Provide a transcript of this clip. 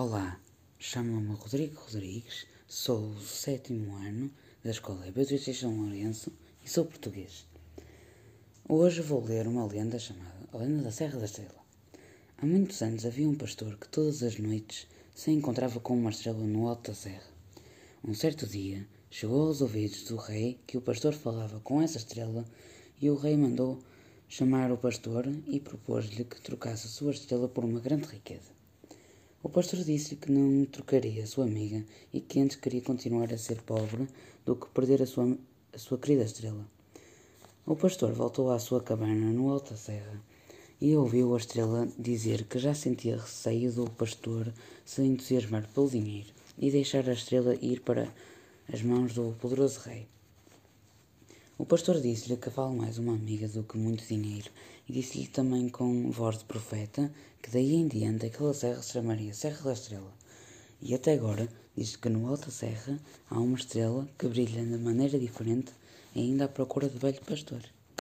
Olá, chamo-me Rodrigo Rodrigues, sou do sétimo ano da Escola Beatriz São Lourenço e sou português. Hoje vou ler uma lenda chamada A Lenda da Serra da Estrela. Há muitos anos havia um pastor que todas as noites se encontrava com uma estrela no alto da serra. Um certo dia, chegou aos ouvidos do rei que o pastor falava com essa estrela e o rei mandou chamar o pastor e propôs-lhe que trocasse a sua estrela por uma grande riqueza. O pastor disse-lhe que não trocaria a sua amiga e que antes queria continuar a ser pobre do que perder a sua, a sua querida estrela. O pastor voltou à sua cabana no alto da serra e ouviu a estrela dizer que já sentia receio do pastor se entusiasmar pelo dinheiro e deixar a estrela ir para as mãos do poderoso rei. O pastor disse-lhe que vale mais uma amiga do que muito dinheiro, e disse-lhe também com voz de profeta que daí em diante aquela serra se chamaria Serra da Estrela. E até agora diz que no alto serra há uma estrela que brilha de maneira diferente, ainda à procura do velho pastor.